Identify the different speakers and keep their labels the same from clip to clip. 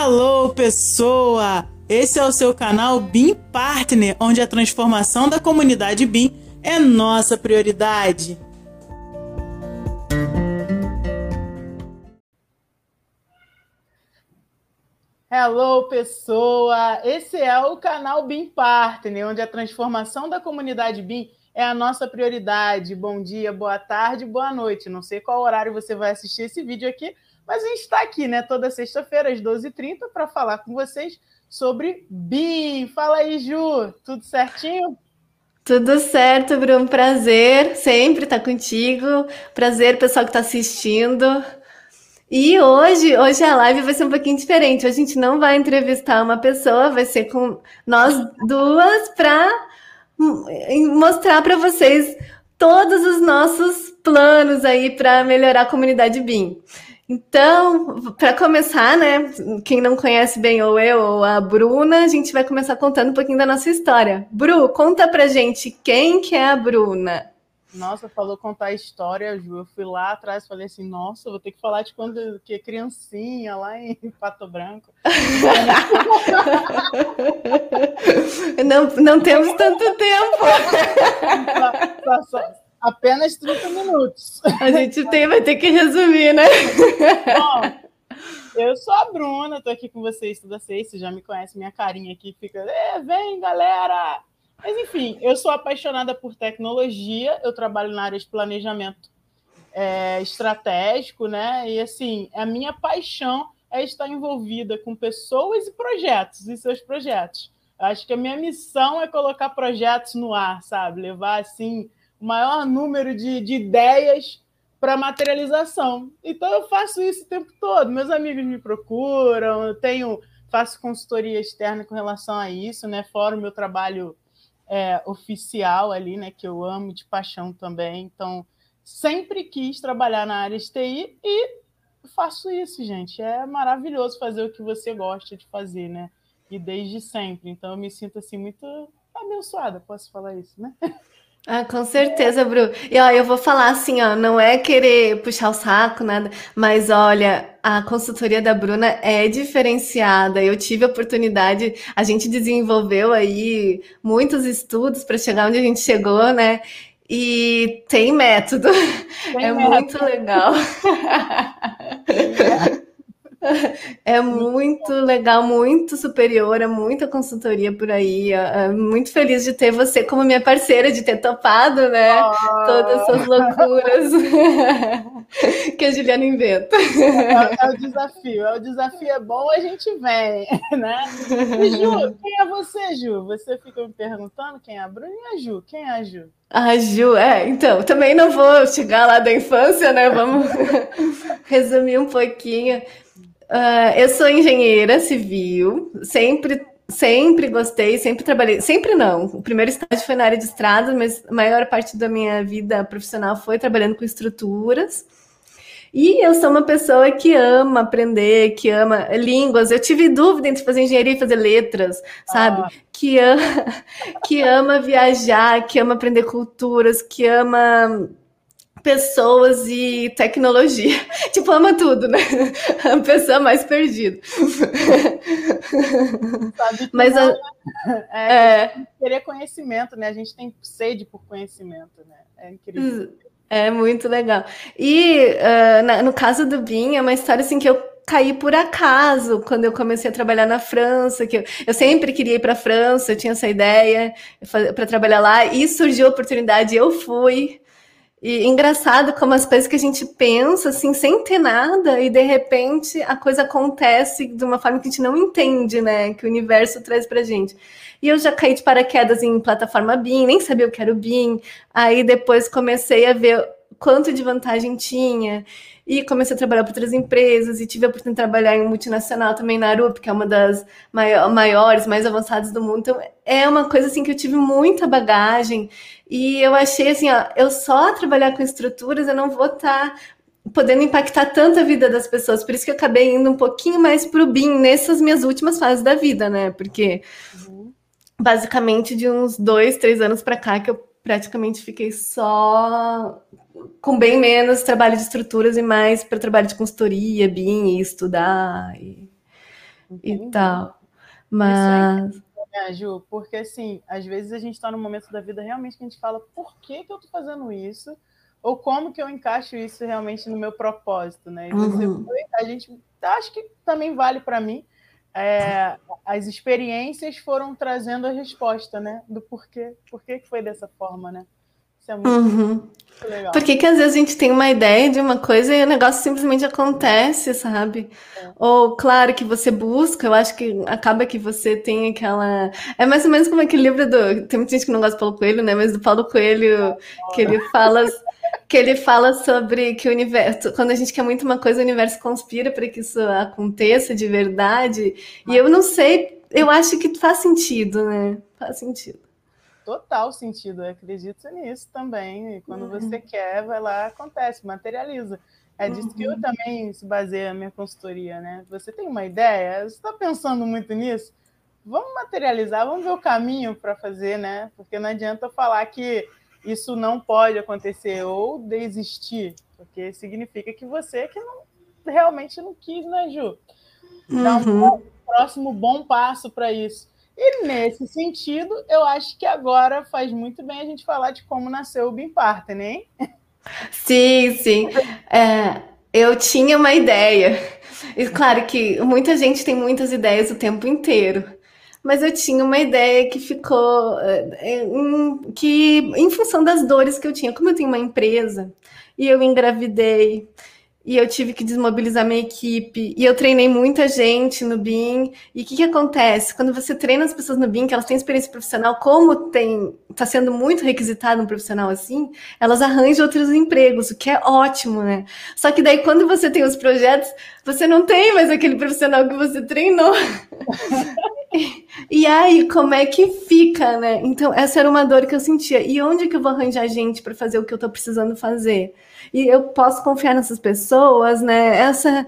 Speaker 1: Hello, pessoa! Esse é o seu canal BIM Partner, onde a transformação da comunidade BIM é nossa prioridade. Hello, pessoa! Esse é o canal BIM Partner, onde a transformação da comunidade BIM é a nossa prioridade. Bom dia, boa tarde, boa noite. Não sei qual horário você vai assistir esse vídeo aqui, mas a gente está aqui, né, toda sexta-feira, às 12h30, para falar com vocês sobre BIM. Fala aí, Ju, tudo certinho?
Speaker 2: Tudo certo, Bruno. Prazer sempre estar contigo. Prazer, pessoal que está assistindo. E hoje, hoje a live vai ser um pouquinho diferente. A gente não vai entrevistar uma pessoa, vai ser com nós duas para mostrar para vocês todos os nossos planos aí para melhorar a comunidade BIM. Então, para começar, né, quem não conhece bem ou eu ou a Bruna, a gente vai começar contando um pouquinho da nossa história. Bru, conta pra gente quem que é a Bruna.
Speaker 1: Nossa, falou contar a história, Ju. Eu fui lá atrás falei assim, nossa, vou ter que falar de quando que criancinha lá em Pato Branco.
Speaker 2: não, não temos tanto tempo.
Speaker 1: Só, só, só, apenas 30 minutos.
Speaker 2: A gente tem, vai ter que resumir, né?
Speaker 1: Bom, eu sou a Bruna, tô aqui com vocês toda sexta, você já me conhece, minha carinha aqui fica, vem galera! Mas enfim, eu sou apaixonada por tecnologia, eu trabalho na área de planejamento é, estratégico, né? E assim, a minha paixão é estar envolvida com pessoas e projetos, e seus projetos. Eu acho que a minha missão é colocar projetos no ar, sabe? Levar assim o maior número de, de ideias para materialização. Então eu faço isso o tempo todo. Meus amigos me procuram, eu tenho faço consultoria externa com relação a isso, né? Fora o meu trabalho é, oficial ali, né? Que eu amo de paixão também. Então sempre quis trabalhar na área de TI e faço isso, gente. É maravilhoso fazer o que você gosta de fazer, né? E desde sempre. Então eu me sinto assim muito abençoada, posso falar isso, né?
Speaker 2: Ah, com certeza, Bru. E ó, eu vou falar assim, ó, não é querer puxar o saco, nada, mas olha, a consultoria da Bruna é diferenciada. Eu tive a oportunidade, a gente desenvolveu aí muitos estudos para chegar onde a gente chegou, né? E tem método. Tem é método. muito legal. É muito legal, muito superior, é muita consultoria por aí. É, é muito feliz de ter você como minha parceira, de ter topado, né? Oh. Todas essas loucuras que a Juliana inventa.
Speaker 1: É, é, o desafio, é o desafio é bom, a gente vem, né? E Ju, quem é você, Ju? Você fica me perguntando quem é a Bruna e a Ju? Quem é a Ju?
Speaker 2: A Ju, é, então, também não vou chegar lá da infância, né? Vamos resumir um pouquinho. Uh, eu sou engenheira civil, sempre, sempre gostei, sempre trabalhei, sempre não. O primeiro estágio foi na área de estradas, mas a maior parte da minha vida profissional foi trabalhando com estruturas. E eu sou uma pessoa que ama aprender, que ama línguas. Eu tive dúvida entre fazer engenharia e fazer letras, sabe? Ah. Que, ama, que ama viajar, que ama aprender culturas, que ama pessoas e tecnologia. Tipo, ama tudo, né? A pessoa mais perdida.
Speaker 1: Sabe Mas a... é, é... querer conhecimento, né? A gente tem sede por conhecimento, né? É incrível.
Speaker 2: É muito legal. E uh, na, no caso do Bin, é uma história assim que eu caí por acaso quando eu comecei a trabalhar na França, que eu, eu sempre queria ir para a França, eu tinha essa ideia para trabalhar lá e surgiu a oportunidade, eu fui. E engraçado como as coisas que a gente pensa, assim, sem ter nada, e de repente a coisa acontece de uma forma que a gente não entende, né? Que o universo traz pra gente. E eu já caí de paraquedas em plataforma BIM, nem sabia o que era o BIM. Aí depois comecei a ver quanto de vantagem tinha. E comecei a trabalhar para outras empresas e tive a oportunidade de trabalhar em multinacional também na Arup, que é uma das maiores, mais avançadas do mundo. Então, é uma coisa assim que eu tive muita bagagem e eu achei assim, ó, eu só trabalhar com estruturas, eu não vou estar tá podendo impactar tanto a vida das pessoas. Por isso que eu acabei indo um pouquinho mais para o BIM nessas minhas últimas fases da vida, né? Porque uhum. basicamente de uns dois, três anos para cá que eu praticamente fiquei só com bem menos trabalho de estruturas e mais para trabalho de consultoria, BIM e estudar. E... E tal. Mas. Isso
Speaker 1: é, Ju, porque assim, às vezes a gente está num momento da vida realmente que a gente fala, por que, que eu estou fazendo isso? Ou como que eu encaixo isso realmente no meu propósito, né? E você uhum. a gente acho que também vale para mim. É, as experiências foram trazendo a resposta, né? Do porquê, por que foi dessa forma, né?
Speaker 2: Isso é muito, uhum. legal. Por que, às vezes a gente tem uma ideia de uma coisa e o negócio simplesmente acontece, sabe? É. Ou, claro, que você busca, eu acho que acaba que você tem aquela. É mais ou menos como aquele livro do. Tem muita gente que não gosta do Paulo Coelho, né? Mas do Paulo Coelho, que ele fala que ele fala sobre que o universo, quando a gente quer muito uma coisa, o universo conspira para que isso aconteça de verdade. E eu não sei, eu acho que faz sentido, né? Faz sentido.
Speaker 1: Total sentido, eu acredito nisso também. E quando uhum. você quer, vai lá, acontece, materializa. É disso uhum. que eu uhum. também se baseia a minha consultoria, né? Você tem uma ideia? Você está pensando muito nisso? Vamos materializar, vamos ver o caminho para fazer, né? Porque não adianta falar que isso não pode acontecer ou desistir, porque significa que você que não, realmente não quis, né, Ju? Uhum. um próximo bom passo para isso. E nesse sentido, eu acho que agora faz muito bem a gente falar de como nasceu o Bean Partner, hein?
Speaker 2: Sim, sim. É, eu tinha uma ideia. E claro que muita gente tem muitas ideias o tempo inteiro mas eu tinha uma ideia que ficou eh, em, que em função das dores que eu tinha, como eu tenho uma empresa e eu engravidei e eu tive que desmobilizar minha equipe, e eu treinei muita gente no BIM, e o que, que acontece? Quando você treina as pessoas no BIM, que elas têm experiência profissional, como tem está sendo muito requisitado um profissional assim, elas arranjam outros empregos, o que é ótimo, né? Só que daí, quando você tem os projetos, você não tem mais aquele profissional que você treinou. E aí, como é que fica, né? Então, essa era uma dor que eu sentia. E onde que eu vou arranjar gente para fazer o que eu estou precisando fazer? E eu posso confiar nessas pessoas, né? Essa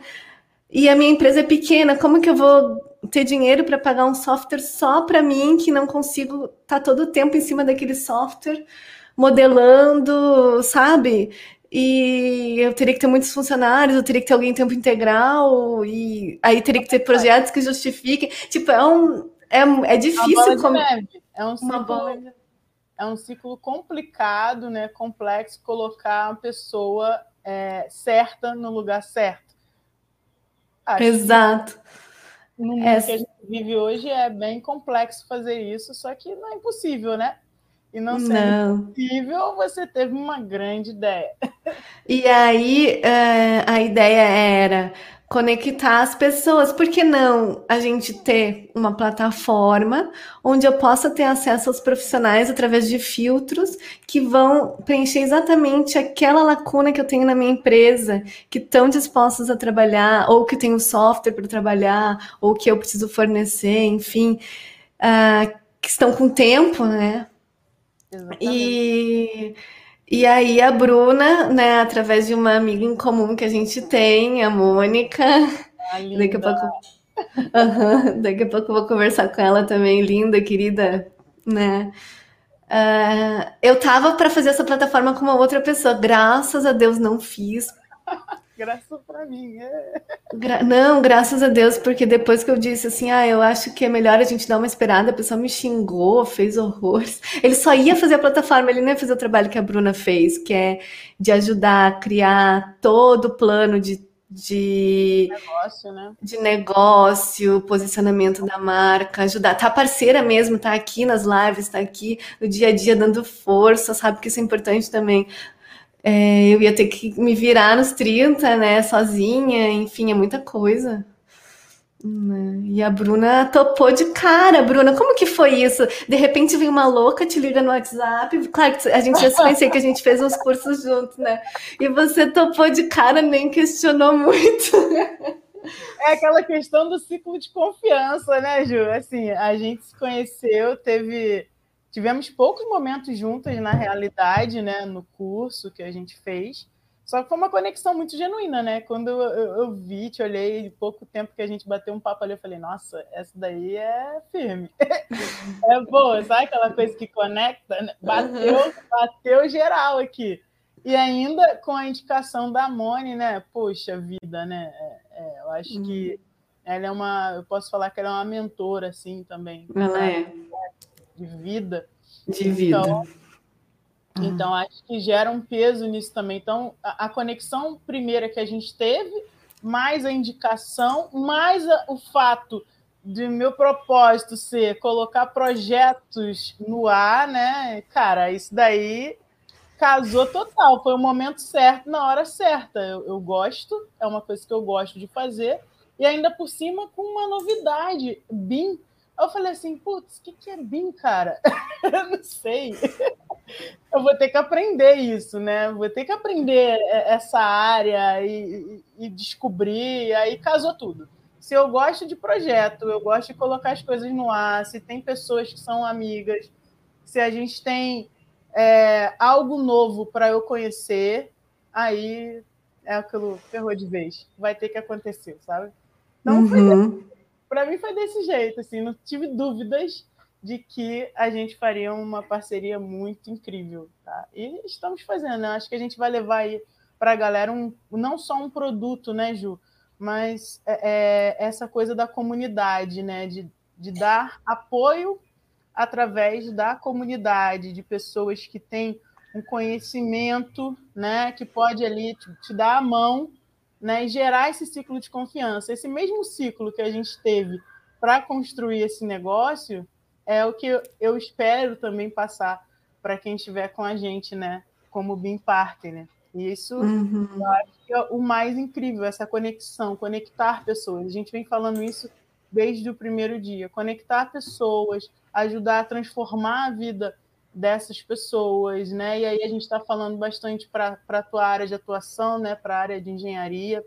Speaker 2: e a minha empresa é pequena, como que eu vou ter dinheiro para pagar um software só para mim que não consigo estar tá todo o tempo em cima daquele software modelando, sabe? E eu teria que ter muitos funcionários, eu teria que ter alguém em tempo integral, e aí teria que ter projetos que justifiquem. Tipo, é um. É, é difícil.
Speaker 1: Como... É um ciclo, bola... é um ciclo complicado, né? Complexo colocar a pessoa é, certa no lugar certo.
Speaker 2: Acho Exato.
Speaker 1: no mundo é... que a gente vive hoje é bem complexo fazer isso, só que não é impossível, né? E não sendo não. possível, você teve uma grande ideia.
Speaker 2: E aí, uh, a ideia era conectar as pessoas. Por que não a gente ter uma plataforma onde eu possa ter acesso aos profissionais através de filtros que vão preencher exatamente aquela lacuna que eu tenho na minha empresa, que estão dispostos a trabalhar, ou que tem o software para trabalhar, ou que eu preciso fornecer, enfim, uh, que estão com tempo, né? Exatamente. E e aí a Bruna, né, através de uma amiga em comum que a gente tem, a Mônica, ah, daqui a pouco, uhum, daqui a pouco eu vou conversar com ela também, linda, querida, né? Uh, eu tava para fazer essa plataforma com uma outra pessoa, graças a Deus não fiz,
Speaker 1: Graças para mim. É.
Speaker 2: Gra não, graças a Deus, porque depois que eu disse assim, ah, eu acho que é melhor a gente dar uma esperada, a pessoa me xingou, fez horrores. Ele só ia fazer a plataforma, ele não ia fazer o trabalho que a Bruna fez, que é de ajudar a criar todo o plano de de
Speaker 1: negócio, né?
Speaker 2: de negócio, posicionamento da marca, ajudar, tá parceira mesmo, tá aqui nas lives, tá aqui no dia a dia dando força, sabe que isso é importante também é, eu ia ter que me virar nos 30, né, sozinha, enfim, é muita coisa. Né? E a Bruna topou de cara. Bruna, como que foi isso? De repente vem uma louca, te liga no WhatsApp. Claro que a gente já se conhecia que a gente fez uns cursos juntos, né? E você topou de cara, nem questionou muito.
Speaker 1: É aquela questão do ciclo de confiança, né, Ju? Assim, a gente se conheceu, teve Tivemos poucos momentos juntos na realidade, né, no curso que a gente fez. Só que foi uma conexão muito genuína, né? Quando eu, eu, eu vi, te olhei, pouco tempo que a gente bateu um papo ali, eu falei, nossa, essa daí é firme. é boa, sabe aquela coisa que conecta? Né? Bateu, bateu geral aqui. E ainda com a indicação da Mone, né? Poxa vida, né? É, é, eu acho que Ela é uma, eu posso falar que ela é uma mentora, assim, também.
Speaker 2: Ela é.
Speaker 1: De vida.
Speaker 2: De vida.
Speaker 1: Então, uhum. então, acho que gera um peso nisso também. Então, a, a, conexão primeira que a gente teve, mais a indicação, mais a, o fato de meu propósito ser colocar projetos no ar, né? Cara, isso daí casou total. Foi o momento certo, na hora certa. Eu, eu gosto, é uma coisa que eu gosto de fazer. E ainda por cima com uma novidade, BIM. Eu falei assim, putz, o que, que é BIM, cara? eu não sei. eu vou ter que aprender isso, né? Vou ter que aprender essa área e, e, e descobrir. Aí casou tudo se eu gosto de projeto, eu gosto de colocar as coisas no ar, se tem pessoas que são amigas, se a gente tem é, algo novo para eu conhecer, aí é aquilo ferrou de vez. Vai ter que acontecer, sabe? Então, uhum. Para mim foi desse jeito, assim, não tive dúvidas de que a gente faria uma parceria muito incrível, tá? E estamos fazendo, né? Acho que a gente vai levar aí para a galera um, não só um produto, né, Ju? Mas é, é essa coisa da comunidade, né? De, de dar apoio através da comunidade, de pessoas que têm um conhecimento, né, que pode ali te, te dar a mão, né, e gerar esse ciclo de confiança. Esse mesmo ciclo que a gente teve para construir esse negócio é o que eu, espero também passar para quem estiver com a gente, né, como BIM Partner. E isso uhum. eu acho que é o mais incrível, essa conexão, conectar pessoas. A gente vem falando isso desde o primeiro dia, conectar pessoas, ajudar a transformar a vida dessas pessoas, né? E aí a gente está falando bastante para a tua área de atuação, né? Para a área de engenharia,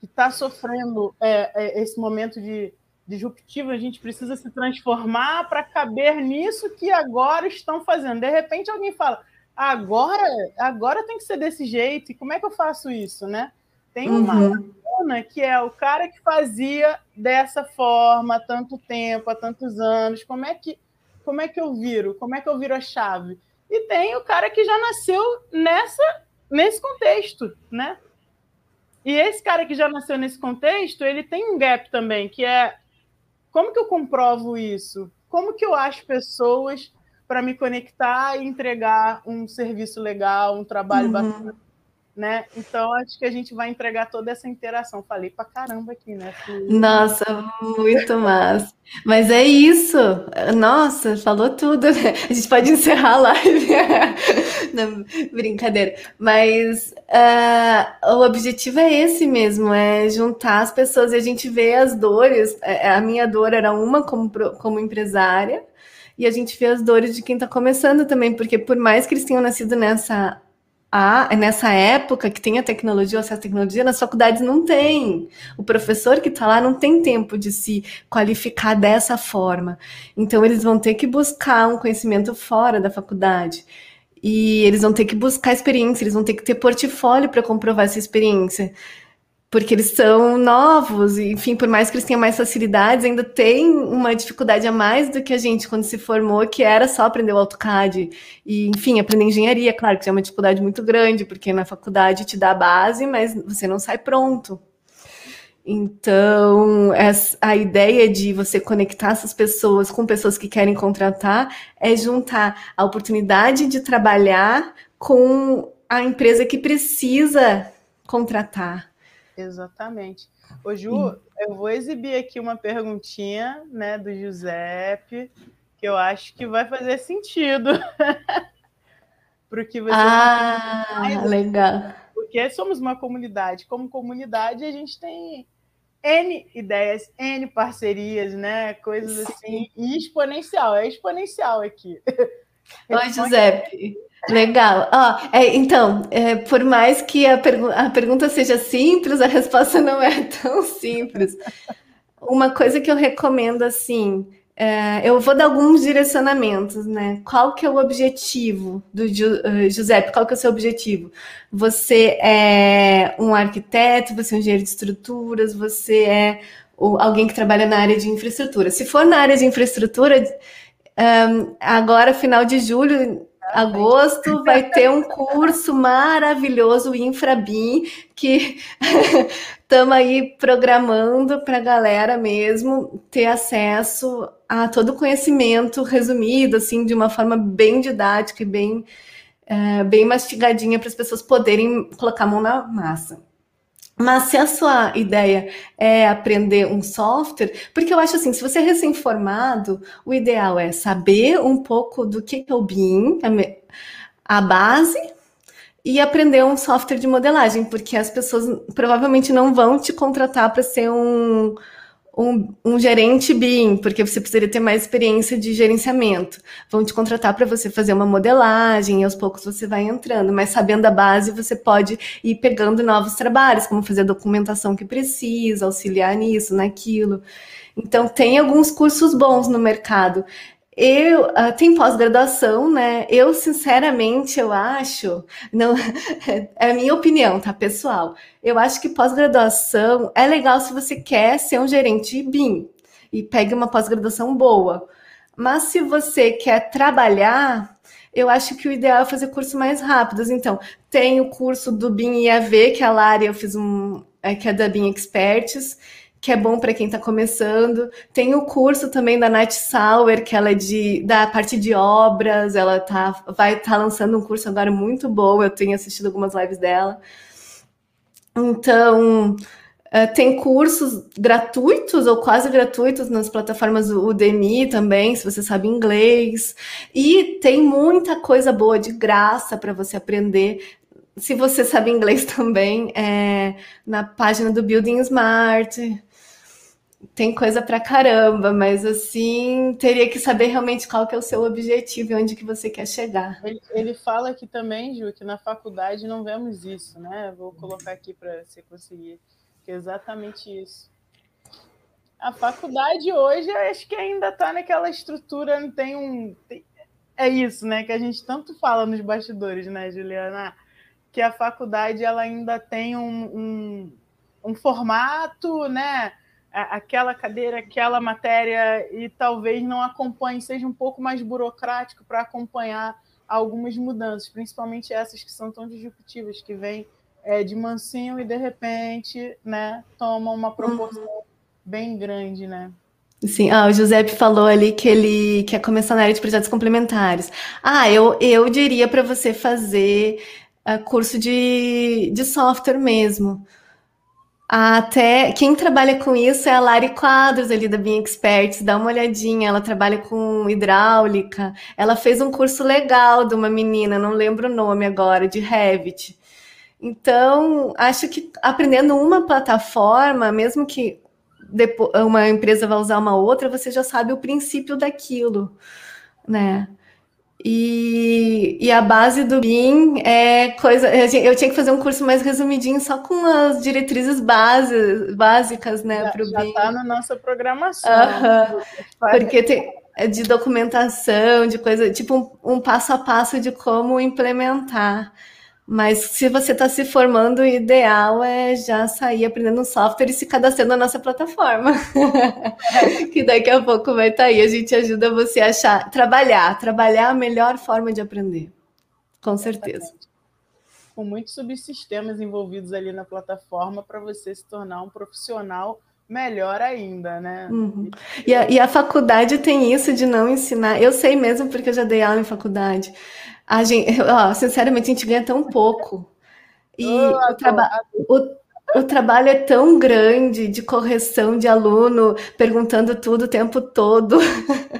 Speaker 1: que está sofrendo é, é, esse momento de disruptivo, a gente precisa se transformar para caber nisso que agora estão fazendo. De repente alguém fala, agora, agora tem que ser desse jeito, e como é que eu faço isso, né? Tem uma uhum que é o cara que fazia dessa forma há tanto tempo, há tantos anos. Como é que como é que eu viro? Como é que eu viro a chave? E tem o cara que já nasceu nessa nesse contexto, né? E esse cara que já nasceu nesse contexto, ele tem um gap também, que é como que eu comprovo isso? Como que eu acho pessoas para me conectar e entregar um serviço legal, um trabalho uhum. bacana né? Então acho que a gente vai entregar toda essa interação. Falei pra caramba aqui, né?
Speaker 2: Nossa, muito massa. Mas é isso. Nossa, falou tudo. Né? A gente pode encerrar a live. Não, brincadeira. Mas uh, o objetivo é esse mesmo, é juntar as pessoas e a gente vê as dores. É, a minha dor era uma como, como empresária. E a gente vê as dores de quem está começando também, porque por mais que eles tenham nascido nessa ah, nessa época que tem a tecnologia, o acesso à tecnologia, nas faculdades não tem. O professor que está lá não tem tempo de se qualificar dessa forma. Então, eles vão ter que buscar um conhecimento fora da faculdade. E eles vão ter que buscar experiência, eles vão ter que ter portfólio para comprovar essa experiência porque eles são novos, enfim, por mais que eles tenham mais facilidades, ainda tem uma dificuldade a mais do que a gente quando se formou, que era só aprender o AutoCAD. E, enfim, aprender engenharia, claro, que é uma dificuldade muito grande, porque na faculdade te dá a base, mas você não sai pronto. Então, a ideia de você conectar essas pessoas com pessoas que querem contratar é juntar a oportunidade de trabalhar com a empresa que precisa contratar.
Speaker 1: Exatamente. Ô, Ju, eu vou exibir aqui uma perguntinha né, do Giuseppe, que eu acho que vai fazer sentido.
Speaker 2: Porque você ah, mais, legal.
Speaker 1: Porque somos uma comunidade. Como comunidade, a gente tem N ideias, N parcerias, né? Coisas Sim. assim. E exponencial, é exponencial aqui.
Speaker 2: Oi, Giuseppe. Legal. Ah, é, então, é, por mais que a, pergu a pergunta seja simples, a resposta não é tão simples. Uma coisa que eu recomendo, assim, é, eu vou dar alguns direcionamentos, né? Qual que é o objetivo do uh, Giuseppe? Qual que é o seu objetivo? Você é um arquiteto, você é um engenheiro de estruturas, você é o, alguém que trabalha na área de infraestrutura. Se for na área de infraestrutura, um, agora, final de julho, agosto vai ter um curso maravilhoso, InfraBim, que estamos aí programando para a galera mesmo ter acesso a todo o conhecimento resumido, assim, de uma forma bem didática e bem, é, bem mastigadinha para as pessoas poderem colocar a mão na massa. Mas se a sua ideia é aprender um software, porque eu acho assim, se você é recém-formado, o ideal é saber um pouco do que é o BIM, a base, e aprender um software de modelagem, porque as pessoas provavelmente não vão te contratar para ser um, um, um, gerente BIM, porque você precisaria ter mais experiência de gerenciamento. Vão te contratar para você fazer uma modelagem e aos poucos você vai entrando, mas sabendo a base, você pode ir pegando novos trabalhos, como fazer a documentação que precisa, auxiliar nisso, naquilo. Então, tem alguns cursos bons no mercado. Eu uh, tem pós-graduação, né? Eu sinceramente eu acho, não é a minha opinião, tá, pessoal? Eu acho que pós-graduação é legal se você quer ser um gerente BIM e pegue uma pós-graduação boa. Mas se você quer trabalhar, eu acho que o ideal é fazer cursos mais rápidos. Então, tem o curso do BIM IAV, que é a Lari eu fiz um, é, que é da BIM Experts que é bom para quem está começando. Tem o curso também da Nath Sauer, que ela é de, da parte de obras, ela tá, vai estar tá lançando um curso agora muito bom, eu tenho assistido algumas lives dela. Então, uh, tem cursos gratuitos ou quase gratuitos nas plataformas Udemy também, se você sabe inglês. E tem muita coisa boa de graça para você aprender se você sabe inglês também, é, na página do Building Smart tem coisa pra caramba, mas assim, teria que saber realmente qual que é o seu objetivo e onde que você quer chegar.
Speaker 1: Ele, ele fala aqui também, Ju, que na faculdade não vemos isso, né? Vou colocar aqui para você conseguir, é exatamente isso. A faculdade hoje, acho que ainda está naquela estrutura, não tem um... Tem, é isso, né? Que a gente tanto fala nos bastidores, né, Juliana? Que a faculdade, ela ainda tem um, um, um formato, né? Aquela cadeira, aquela matéria e talvez não acompanhe, seja um pouco mais burocrático para acompanhar algumas mudanças, principalmente essas que são tão disruptivas, que vêm é, de mansinho e de repente né, tomam uma proporção uhum. bem grande, né?
Speaker 2: Sim, ah, o Giuseppe falou ali que ele quer começar na área de projetos complementares. Ah, eu, eu diria para você fazer uh, curso de, de software mesmo até quem trabalha com isso é a Lari Quadros ali da Bean Experts, dá uma olhadinha, ela trabalha com hidráulica. Ela fez um curso legal de uma menina, não lembro o nome agora, de Revit. Então, acho que aprendendo uma plataforma, mesmo que uma empresa vá usar uma outra, você já sabe o princípio daquilo, né? E, e, a base do BIM é coisa. Eu tinha que fazer um curso mais resumidinho, só com as diretrizes base, básicas, né,
Speaker 1: para o BIM. Já está na nossa programação.
Speaker 2: Porque tem é de documentação, de coisa, tipo um, um passo a passo de como implementar. Mas se você está se formando, o ideal é já sair aprendendo um software e se cadastrando na nossa plataforma. que daqui a pouco vai estar tá aí. A gente ajuda você a achar, trabalhar, trabalhar a melhor forma de aprender. Com certeza.
Speaker 1: Com muitos subsistemas envolvidos ali na plataforma para você se tornar um profissional melhor ainda, né?
Speaker 2: Uhum. E, a, e a faculdade tem isso de não ensinar. Eu sei mesmo porque eu já dei aula em faculdade a gente, ó, sinceramente, a gente ganha tão pouco. E oh, o, traba o, o, trabalho é tão grande de correção de aluno, perguntando tudo o tempo todo.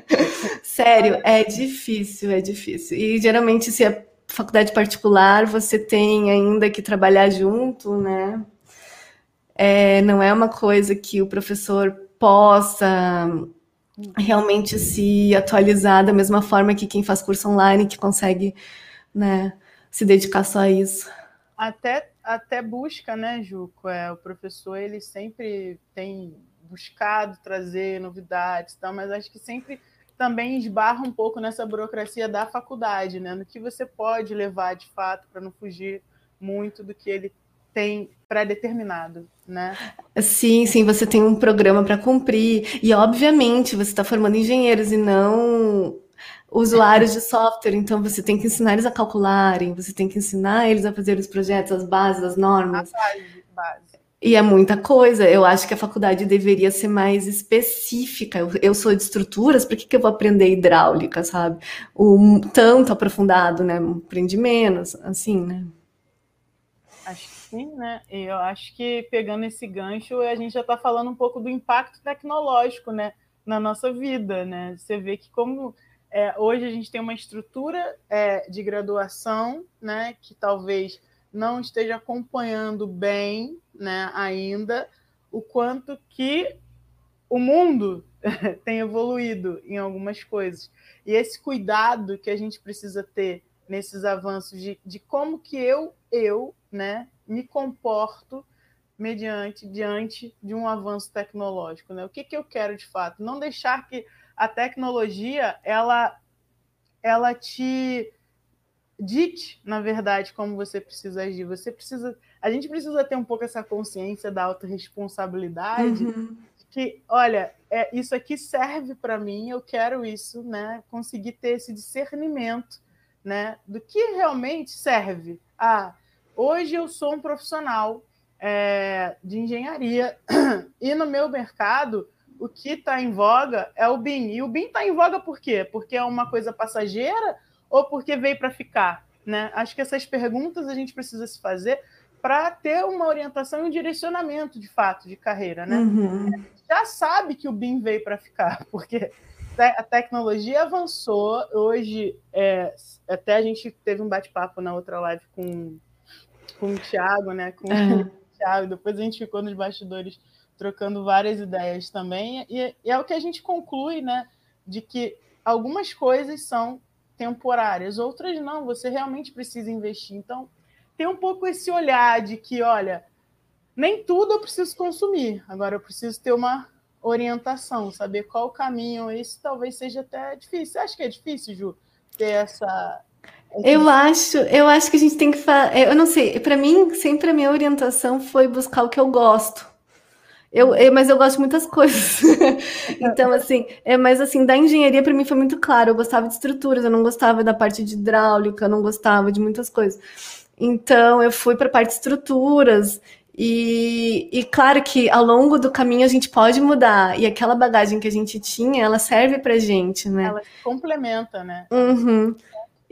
Speaker 2: Sério, é difícil, é difícil. E geralmente, se é faculdade particular, você tem ainda que trabalhar junto, né? É, não é uma coisa que o professor possa realmente se atualizar da mesma forma que quem faz curso online, que consegue né, se dedicar só a isso.
Speaker 1: Até, até busca, né, Juco? É, o professor ele sempre tem buscado trazer novidades, tá? mas acho que sempre também esbarra um pouco nessa burocracia da faculdade, né? No que você pode levar de fato para não fugir muito do que ele tem pré-determinado, né?
Speaker 2: Sim, sim, você tem um programa para cumprir e obviamente você está formando engenheiros e não usuários de software, então você tem que ensinar eles a calcularem, você tem que ensinar eles a fazer os projetos, as bases, as normas. A base, base. E é muita coisa. Eu acho que a faculdade deveria ser mais específica. Eu, eu sou de estruturas, por que, que eu vou aprender hidráulica, sabe? O tanto aprofundado, né? Aprendi menos, assim, né?
Speaker 1: Acho que sim, né? Eu acho que pegando esse gancho, a gente já está falando um pouco do impacto tecnológico, né? Na nossa vida, né? Você vê que como é, hoje a gente tem uma estrutura é, de graduação, né? Que talvez não esteja acompanhando bem, né, ainda, o quanto que o mundo tem evoluído em algumas coisas. E esse cuidado que a gente precisa ter nesses avanços de, de como que eu, eu, né, me comporto mediante, diante de um avanço tecnológico, né? O que, que eu quero de fato? Não deixar que a tecnologia, ela, ela te dite, na verdade, como você precisa agir. Você precisa, a gente precisa ter um pouco essa consciência da autorresponsabilidade, uhum. que, olha, é, isso aqui serve para mim, eu quero isso, né? Conseguir ter esse discernimento, né? Do que realmente serve. Ah, hoje eu sou um profissional é, de engenharia e no meu mercado o que está em voga é o BIM. E o BIM está em voga por quê? Porque é uma coisa passageira ou porque veio para ficar? Né? Acho que essas perguntas a gente precisa se fazer para ter uma orientação e um direcionamento de fato de carreira. Né? Uhum. Já sabe que o BIM veio para ficar, porque a tecnologia avançou. Hoje, é, até a gente teve um bate-papo na outra live com, com o Thiago, né? Com uhum. o Thiago, depois a gente ficou nos bastidores trocando várias ideias também. E, e é o que a gente conclui, né? De que algumas coisas são temporárias, outras não, você realmente precisa investir. Então, tem um pouco esse olhar de que, olha, nem tudo eu preciso consumir, agora eu preciso ter uma orientação, saber qual o caminho. Isso talvez seja até difícil. Você acha que é difícil, Ju, ter essa.
Speaker 2: Eu acho, eu acho que a gente tem que fazer. Eu não sei, para mim, sempre a minha orientação foi buscar o que eu gosto. Eu, eu, mas eu gosto de muitas coisas. então, assim, é, mas assim, da engenharia para mim foi muito claro. Eu gostava de estruturas, eu não gostava da parte de hidráulica, eu não gostava de muitas coisas. Então, eu fui para a parte de estruturas. E, e claro que ao longo do caminho a gente pode mudar. E aquela bagagem que a gente tinha, ela serve pra gente, né?
Speaker 1: Ela complementa, né?
Speaker 2: Uhum.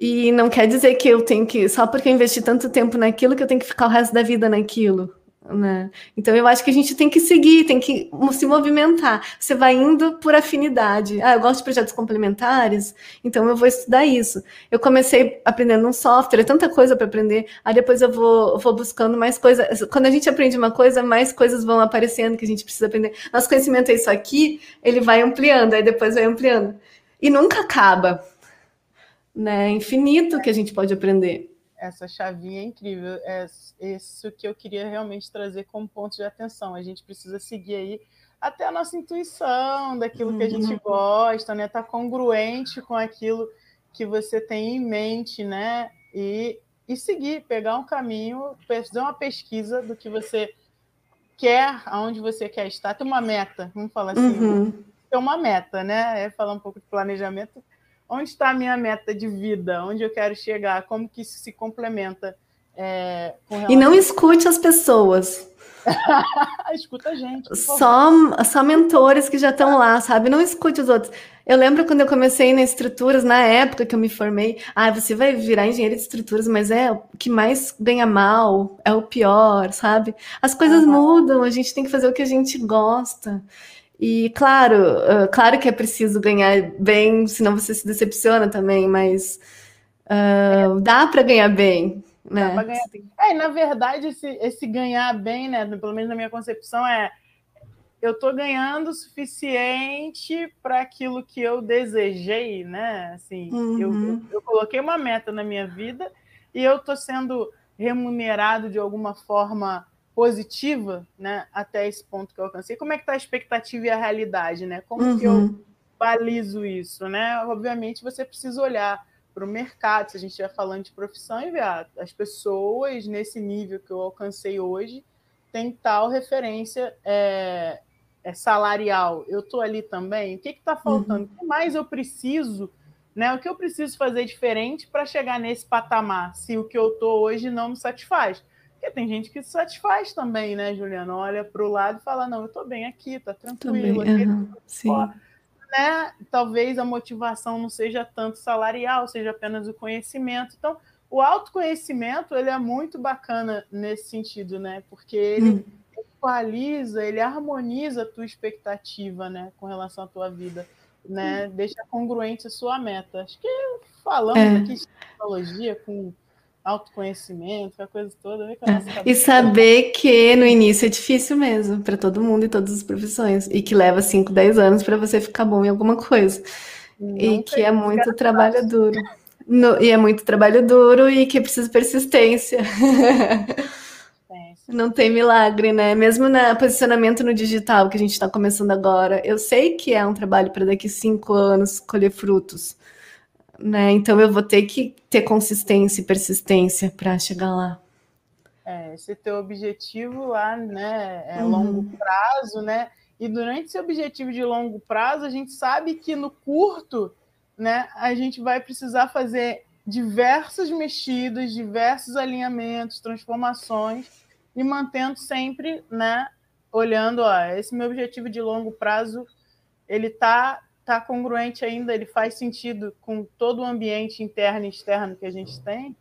Speaker 2: E não quer dizer que eu tenho que, só porque eu investi tanto tempo naquilo, que eu tenho que ficar o resto da vida naquilo. Né? Então eu acho que a gente tem que seguir, tem que se movimentar. Você vai indo por afinidade. Ah, eu gosto de projetos complementares, então eu vou estudar isso. Eu comecei aprendendo um software, é tanta coisa para aprender. Aí depois eu vou, vou buscando mais coisas. Quando a gente aprende uma coisa, mais coisas vão aparecendo que a gente precisa aprender. Nosso conhecimento é isso aqui, ele vai ampliando, aí depois vai ampliando. E nunca acaba. Né? Infinito que a gente pode aprender
Speaker 1: essa chavinha é incrível. É isso que eu queria realmente trazer como ponto de atenção. A gente precisa seguir aí até a nossa intuição, daquilo que a gente uhum. gosta, né? Tá congruente com aquilo que você tem em mente, né? E, e seguir, pegar um caminho, fazer uma pesquisa do que você quer, aonde você quer estar, ter uma meta, vamos falar assim, uhum. ter uma meta, né? É falar um pouco de planejamento, onde está a minha meta de vida, onde eu quero chegar, como que isso se complementa. É,
Speaker 2: e não escute as pessoas.
Speaker 1: Escuta a gente.
Speaker 2: Só, só mentores que já estão lá, sabe? Não escute os outros. Eu lembro quando eu comecei nas estruturas, na época que eu me formei, ah, você vai virar engenheiro de estruturas, mas é o que mais ganha mal, é o pior, sabe? As coisas uhum. mudam, a gente tem que fazer o que a gente gosta. E claro, uh, claro que é preciso ganhar bem, senão você se decepciona também, mas uh, é. dá para ganhar bem. Né?
Speaker 1: Dá ganhar bem. É, na verdade, esse, esse ganhar bem, né, pelo menos na minha concepção, é eu estou ganhando o suficiente para aquilo que eu desejei, né? Assim, uhum. eu, eu coloquei uma meta na minha vida e eu estou sendo remunerado de alguma forma positiva, né, até esse ponto que eu alcancei. Como é que está a expectativa e a realidade, né? Como uhum. que eu uhum. balizo isso, né? Obviamente você precisa olhar para o mercado, se a gente estiver falando de profissão, e ver ah, as pessoas nesse nível que eu alcancei hoje tem tal referência é, é salarial. Eu estou ali também. O que está faltando? Uhum. O que mais eu preciso Né? O que eu preciso fazer diferente para chegar nesse patamar, se o que eu estou hoje não me satisfaz? Porque tem gente que se satisfaz também, né, Juliana? Olha para o lado e fala: não, eu estou bem aqui, está tranquilo. Aqui, uhum, sim. Né? Talvez a motivação não seja tanto salarial, seja apenas o conhecimento. Então, o autoconhecimento ele é muito bacana nesse sentido, né? Porque ele hum. equaliza, ele harmoniza a tua expectativa, né, com relação à tua vida, né? Hum. Deixa congruente a sua meta. Acho que falando é. aqui de tecnologia com autoconhecimento, a coisa toda. Né,
Speaker 2: é. E saber que no início é difícil mesmo para todo mundo e todas as profissões e que leva 5, 10 anos para você ficar bom em alguma coisa. Não e que é muito trabalho duro. No, e é muito trabalho duro e que precisa persistência. Não tem milagre, né? Mesmo no posicionamento no digital que a gente está começando agora, eu sei que é um trabalho para daqui cinco anos colher frutos, né? Então eu vou ter que ter consistência e persistência para chegar lá.
Speaker 1: É, esse teu objetivo lá, né, é uhum. longo prazo, né? E durante esse objetivo de longo prazo, a gente sabe que no curto né, a gente vai precisar fazer diversas mexidas, diversos alinhamentos, transformações e mantendo sempre, né, olhando, ó, esse meu objetivo de longo prazo, ele tá tá congruente ainda, ele faz sentido com todo o ambiente interno e externo que a gente tem.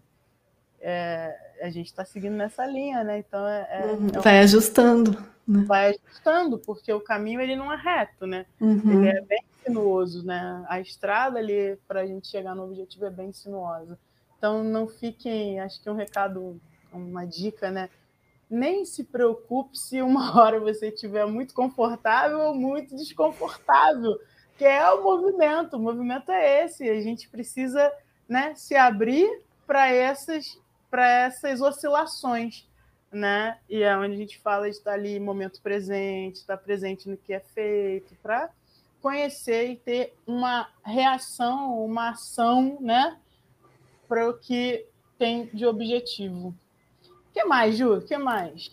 Speaker 1: É, a gente está seguindo nessa linha, né? Então é, é,
Speaker 2: uhum. é vai ajustando,
Speaker 1: né? vai ajustando, porque o caminho ele não é reto, né? Uhum. Ele é bem sinuoso, né? A estrada ali para a gente chegar no objetivo é bem sinuosa. Então não fiquem, acho que um recado, uma dica, né? Nem se preocupe se uma hora você estiver muito confortável ou muito desconfortável, que é o movimento. O movimento é esse. A gente precisa, né, se abrir para essas essas oscilações, né? E é onde a gente fala de estar ali momento presente, estar presente no que é feito, para conhecer e ter uma reação, uma ação, né, para o que tem de objetivo. O que mais, Ju? O que mais?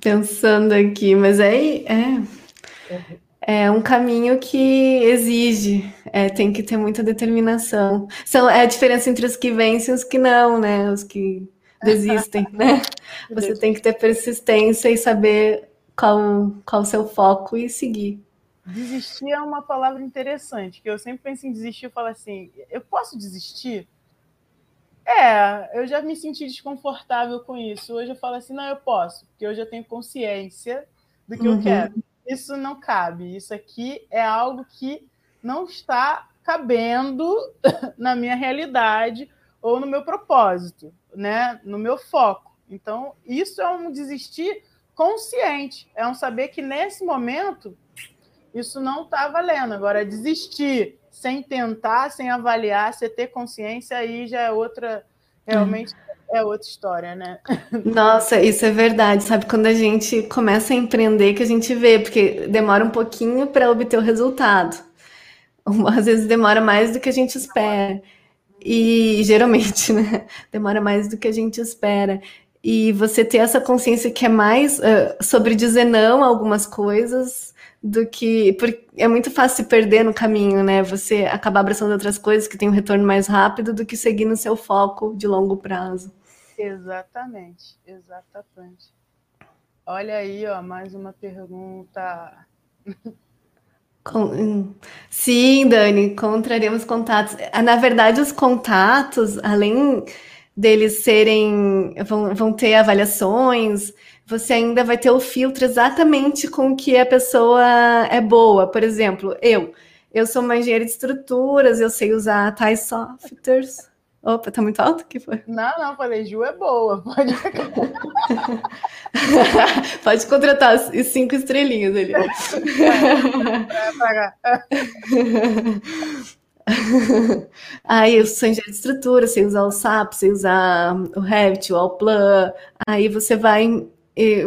Speaker 2: Pensando aqui, mas aí é, é um caminho que exige, é, tem que ter muita determinação. São, é a diferença entre os que vencem e os que não, né? Os que desistem, né? Você tem que ter persistência e saber qual, qual o seu foco e seguir.
Speaker 1: Desistir é uma palavra interessante, que eu sempre penso em desistir, eu falo assim, eu posso desistir? É, eu já me senti desconfortável com isso. Hoje eu falo assim, não, eu posso, porque hoje eu tenho consciência do que uhum. eu quero. Isso não cabe. Isso aqui é algo que não está cabendo na minha realidade ou no meu propósito, né? No meu foco. Então, isso é um desistir consciente, é um saber que nesse momento isso não está valendo. Agora, desistir sem tentar, sem avaliar, sem ter consciência, aí já é outra, realmente é outra história, né?
Speaker 2: Nossa, isso é verdade, sabe? Quando a gente começa a empreender, que a gente vê, porque demora um pouquinho para obter o resultado. Às vezes demora mais do que a gente espera. E geralmente, né? Demora mais do que a gente espera. E você ter essa consciência que é mais uh, sobre dizer não a algumas coisas do que. Porque é muito fácil se perder no caminho, né? Você acabar abraçando outras coisas que tem um retorno mais rápido do que seguir no seu foco de longo prazo.
Speaker 1: Exatamente, exatamente. Olha aí, ó, mais uma pergunta.
Speaker 2: Com... Sim, Dani, encontraremos contatos. Ah, na verdade, os contatos, além deles serem, vão, vão ter avaliações, você ainda vai ter o filtro exatamente com que a pessoa é boa. Por exemplo, eu. Eu sou uma engenheira de estruturas, eu sei usar tais softwares. Opa, tá muito alto? que foi?
Speaker 1: Não, não, falei, Ju é boa. Pode,
Speaker 2: pode contratar as cinco estrelinhas ali. Aí eu sou engenheiro de estrutura, sei usar o SAP, sei usar o Revit, o Allplan. Aí você vai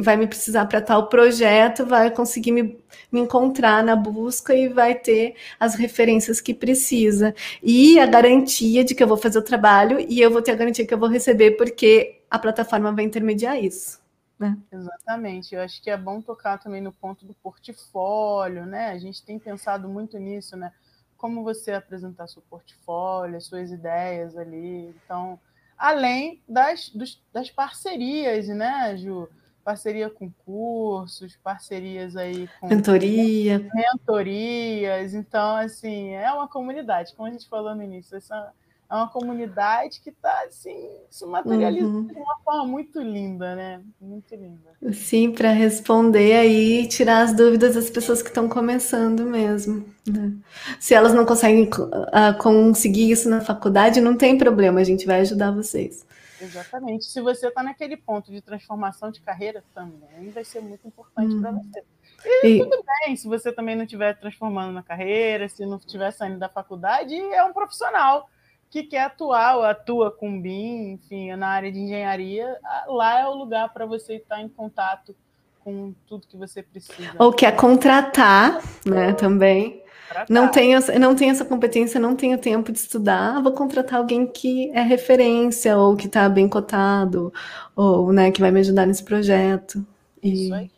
Speaker 2: vai me precisar para tal projeto, vai conseguir me, me encontrar na busca e vai ter as referências que precisa. E a garantia de que eu vou fazer o trabalho e eu vou ter a garantia que eu vou receber, porque a plataforma vai intermediar isso. Né?
Speaker 1: Exatamente. Eu acho que é bom tocar também no ponto do portfólio, né? A gente tem pensado muito nisso, né? como você apresentar seu portfólio, suas ideias ali. Então, além das, dos, das parcerias, né, Ju? Parceria com cursos, parcerias aí com
Speaker 2: mentoria.
Speaker 1: mentorias. Então, assim, é uma comunidade, como a gente falou no início, essa é uma comunidade que está assim, se materializando uhum. de uma forma muito linda, né? Muito linda.
Speaker 2: Sim, para responder aí, tirar as dúvidas das pessoas que estão começando mesmo. Né? Se elas não conseguem uh, conseguir isso na faculdade, não tem problema, a gente vai ajudar vocês.
Speaker 1: Exatamente. Se você está naquele ponto de transformação de carreira, também vai ser muito importante uhum. para você. E, e, tudo bem, se você também não estiver transformando na carreira, se não estiver saindo da faculdade, é um profissional que quer atuar ou atua com BIM, enfim, na área de engenharia, lá é o lugar para você estar em contato com tudo que você precisa.
Speaker 2: Ou quer contratar, né, também. Não tenho, não tenho essa competência, não tenho tempo de estudar, vou contratar alguém que é referência, ou que está bem cotado, ou né, que vai me ajudar nesse projeto.
Speaker 1: E... Isso aí.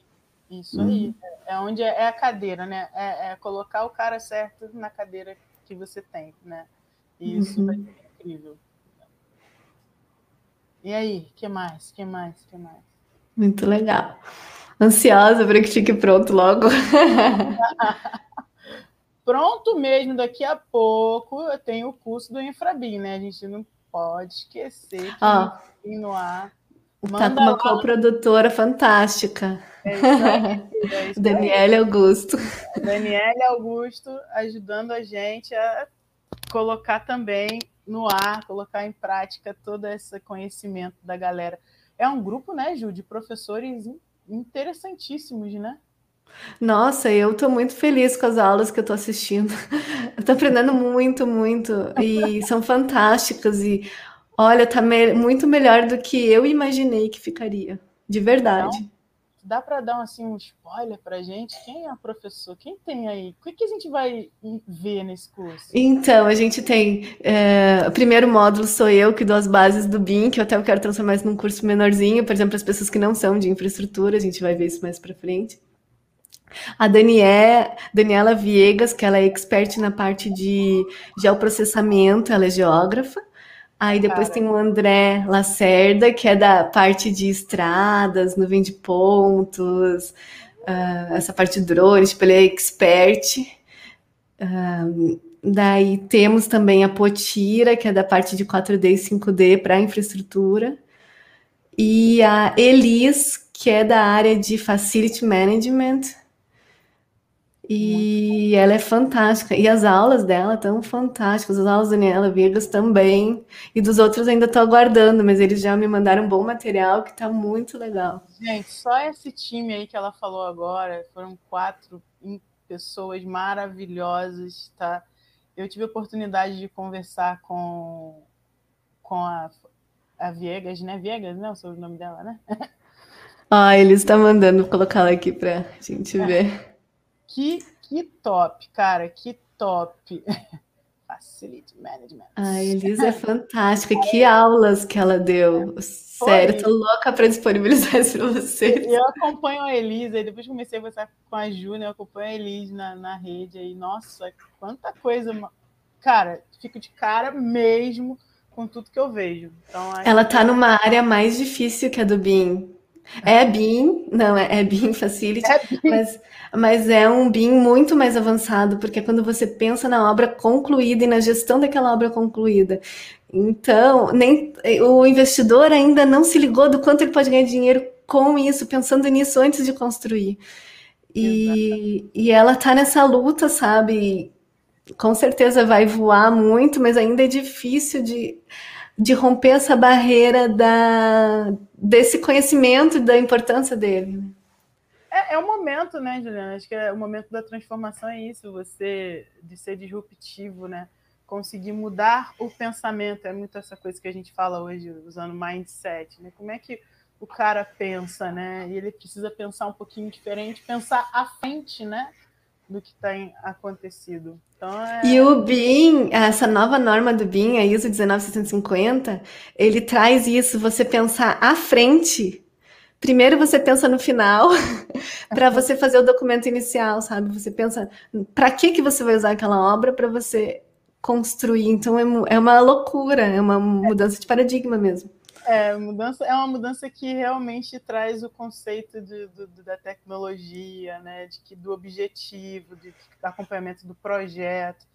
Speaker 1: Isso hum. aí. É onde é, é a cadeira, né? É, é colocar o cara certo na cadeira que você tem, né? E isso uhum. vai ser incrível. E aí, que mais? Que mais? Que mais?
Speaker 2: Muito legal. Ansiosa para que fique pronto logo.
Speaker 1: pronto mesmo, daqui a pouco eu tenho o curso do Infrabim, né? A gente não pode esquecer que ah, no ar.
Speaker 2: Tá com uma coprodutora fantástica. É isso aí, é isso Daniele Augusto.
Speaker 1: Daniele Augusto ajudando a gente a colocar também no ar, colocar em prática todo esse conhecimento da galera. É um grupo, né, Ju, de professores interessantíssimos, né?
Speaker 2: Nossa, eu estou muito feliz com as aulas que eu estou assistindo. Estou aprendendo muito, muito. E são fantásticas. E olha, tá me muito melhor do que eu imaginei que ficaria. De verdade. Então,
Speaker 1: dá para dar assim, um spoiler para a gente? Quem é o professor? Quem tem aí? O que, que a gente vai ver nesse curso?
Speaker 2: Então, a gente tem. É, o primeiro módulo sou eu, que dou as bases do BIM, que eu até quero transformar isso num curso menorzinho, por exemplo, as pessoas que não são de infraestrutura, a gente vai ver isso mais para frente. A Daniela, Daniela Viegas, que ela é expert na parte de geoprocessamento, ela é geógrafa. Aí depois Cara. tem o André Lacerda, que é da parte de estradas, nuvem de pontos, uh, essa parte de drones, tipo, ele é expert. Uh, daí temos também a Potira, que é da parte de 4D e 5D para infraestrutura. E a Elis, que é da área de Facility Management, e ela é fantástica. E as aulas dela estão fantásticas. As aulas da Daniela Viegas também. E dos outros ainda estou aguardando, mas eles já me mandaram um bom material que está muito legal.
Speaker 1: Gente, só esse time aí que ela falou agora, foram quatro pessoas maravilhosas, tá? Eu tive a oportunidade de conversar com, com a, a Viegas, né? Viegas, né? O nome dela, né?
Speaker 2: Ah, eles estão mandando colocar ela aqui para a gente é. ver.
Speaker 1: Que, que top, cara, que top. Facility Management.
Speaker 2: A Elisa é fantástica. Que aulas que ela deu. Sério, tô louca para disponibilizar isso para vocês.
Speaker 1: Eu acompanho a Elisa, e depois comecei a conversar com a Júlia, eu acompanho a Elisa na, na rede aí. Nossa, quanta coisa. Cara, fico de cara mesmo com tudo que eu vejo. Então,
Speaker 2: ela tá numa área mais difícil que a do BIM. É BIM, não, é, é BIM Facility, é BIM. Mas, mas é um BIM muito mais avançado, porque é quando você pensa na obra concluída e na gestão daquela obra concluída. Então, nem o investidor ainda não se ligou do quanto ele pode ganhar dinheiro com isso, pensando nisso antes de construir. E, e ela tá nessa luta, sabe? Com certeza vai voar muito, mas ainda é difícil de de romper essa barreira da, desse conhecimento da importância dele. Né?
Speaker 1: É, é o momento, né, Juliana? Acho que é o momento da transformação é isso, você de ser disruptivo, né? Conseguir mudar o pensamento. É muito essa coisa que a gente fala hoje, usando mindset, né? Como é que o cara pensa, né? E ele precisa pensar um pouquinho diferente, pensar à frente, né? Do que tem acontecido. Então, é...
Speaker 2: E o BIM, essa nova norma do BIM, a ISO 19650, ele traz isso, você pensar à frente primeiro você pensa no final para você fazer o documento inicial, sabe? Você pensa para que que você vai usar aquela obra para você construir. Então é, é uma loucura, é uma mudança de paradigma mesmo.
Speaker 1: É, mudança, é uma mudança que realmente traz o conceito de, do, da tecnologia, né, de que, do objetivo, de, do acompanhamento do projeto.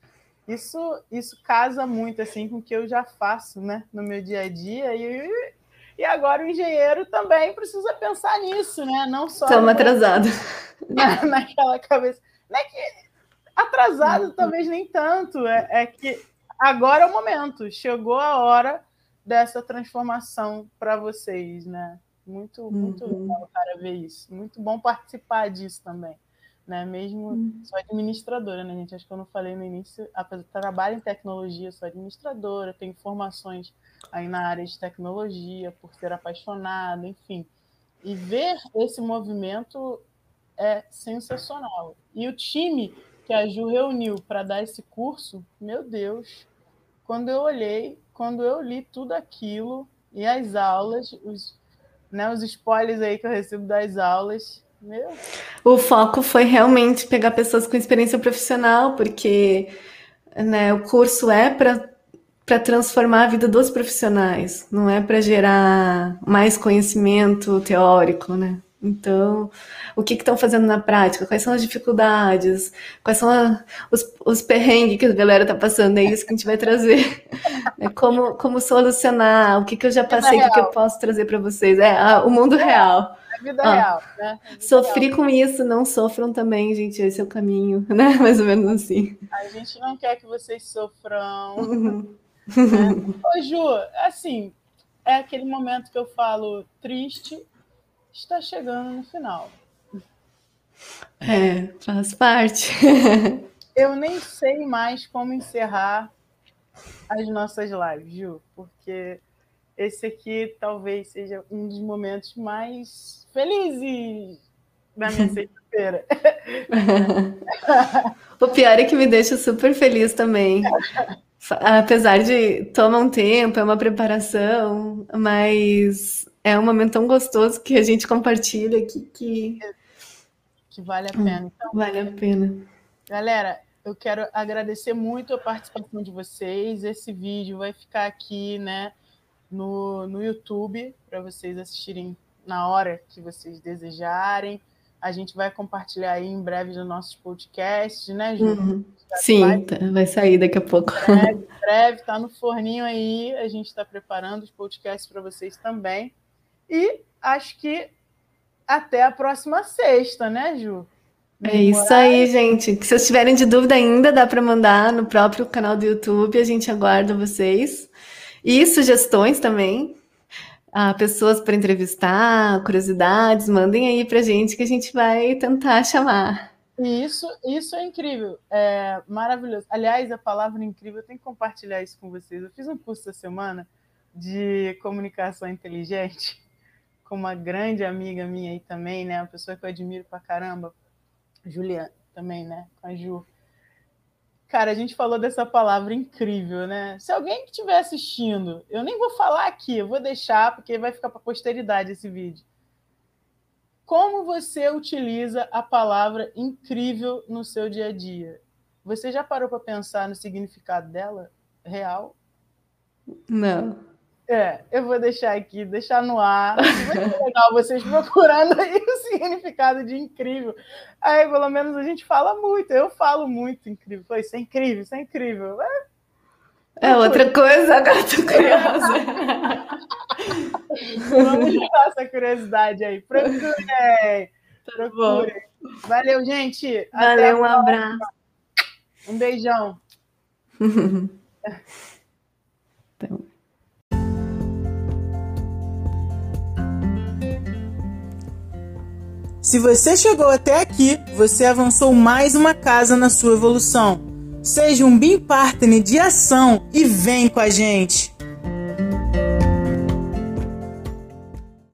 Speaker 1: Isso, isso casa muito assim com o que eu já faço né, no meu dia a dia. E, e agora o engenheiro também precisa pensar nisso, né? Não só.
Speaker 2: Estamos atrasados.
Speaker 1: Na, naquela cabeça. Não é que atrasado, talvez nem tanto. É, é que agora é o momento. Chegou a hora dessa transformação para vocês, né? Muito, muito uhum. legal, cara, ver isso. Muito bom participar disso também, né? Mesmo uhum. sou administradora, né, gente? Acho que eu não falei no início, apesar de trabalho em tecnologia, sou administradora, tenho formações aí na área de tecnologia, por ser apaixonada, enfim. E ver esse movimento é sensacional. E o time que a Ju reuniu para dar esse curso, meu Deus, quando eu olhei, quando eu li tudo aquilo e as aulas, os, né, os spoilers aí que eu recebo das aulas, meu.
Speaker 2: O foco foi realmente pegar pessoas com experiência profissional, porque né, o curso é para para transformar a vida dos profissionais, não é para gerar mais conhecimento teórico, né? Então, o que estão fazendo na prática? Quais são as dificuldades? Quais são a, os, os perrengues que a galera está passando? É isso que a gente vai trazer. É como, como solucionar? O que, que eu já passei? O que, que eu posso trazer para vocês? É a, o mundo real.
Speaker 1: A vida Ó, real, né?
Speaker 2: Vida sofri real. com isso, não sofram também, gente. Esse é o caminho, né? Mais ou menos assim.
Speaker 1: A gente não quer que vocês sofram. Uhum. Né? Ô, Ju, assim, é aquele momento que eu falo triste está chegando no final.
Speaker 2: É, faz parte.
Speaker 1: Eu nem sei mais como encerrar as nossas lives, Ju, porque esse aqui talvez seja um dos momentos mais felizes da minha sexta-feira.
Speaker 2: o pior é que me deixa super feliz também. Apesar de tomar um tempo, é uma preparação, mas é um momento tão gostoso que a gente compartilha aqui que.
Speaker 1: Que vale a pena. Então,
Speaker 2: vale a pena.
Speaker 1: Galera, eu quero agradecer muito a participação de vocês. Esse vídeo vai ficar aqui, né, no, no YouTube, para vocês assistirem na hora que vocês desejarem. A gente vai compartilhar aí em breve nos nossos podcasts, né, Ju? Uhum.
Speaker 2: Sim, vai, tá, vai sair daqui a pouco.
Speaker 1: Breve, breve, tá no forninho aí. A gente está preparando os podcasts para vocês também. E acho que até a próxima sexta, né, Ju?
Speaker 2: É isso aí, gente. Se vocês tiverem de dúvida ainda, dá para mandar no próprio canal do YouTube. A gente aguarda vocês. E sugestões também. Ah, pessoas para entrevistar, curiosidades, mandem aí para gente que a gente vai tentar chamar.
Speaker 1: Isso, isso é incrível, é maravilhoso. Aliás, a palavra incrível, eu tenho que compartilhar isso com vocês. Eu fiz um curso essa semana de comunicação inteligente com uma grande amiga minha aí também, né? Uma pessoa que eu admiro pra caramba, Juliana também, né? Com a Ju. Cara, a gente falou dessa palavra incrível, né? Se alguém que estiver assistindo, eu nem vou falar aqui, eu vou deixar, porque vai ficar para posteridade esse vídeo. Como você utiliza a palavra incrível no seu dia a dia? Você já parou para pensar no significado dela real?
Speaker 2: Não.
Speaker 1: É, eu vou deixar aqui, deixar no ar. Muito legal vocês procurando aí o significado de incrível. Aí, pelo menos, a gente fala muito. Eu falo muito incrível. Foi, isso é incrível, isso é incrível. É,
Speaker 2: é outra coisa, agora tô curiosa.
Speaker 1: Vamos tirar essa curiosidade aí. Procurem. Tá Procurem. Valeu, gente.
Speaker 2: Valeu, um abraço.
Speaker 1: Um beijão. Se você chegou até aqui, você avançou mais uma casa na sua evolução. Seja um BIM Partner de ação e vem com a gente!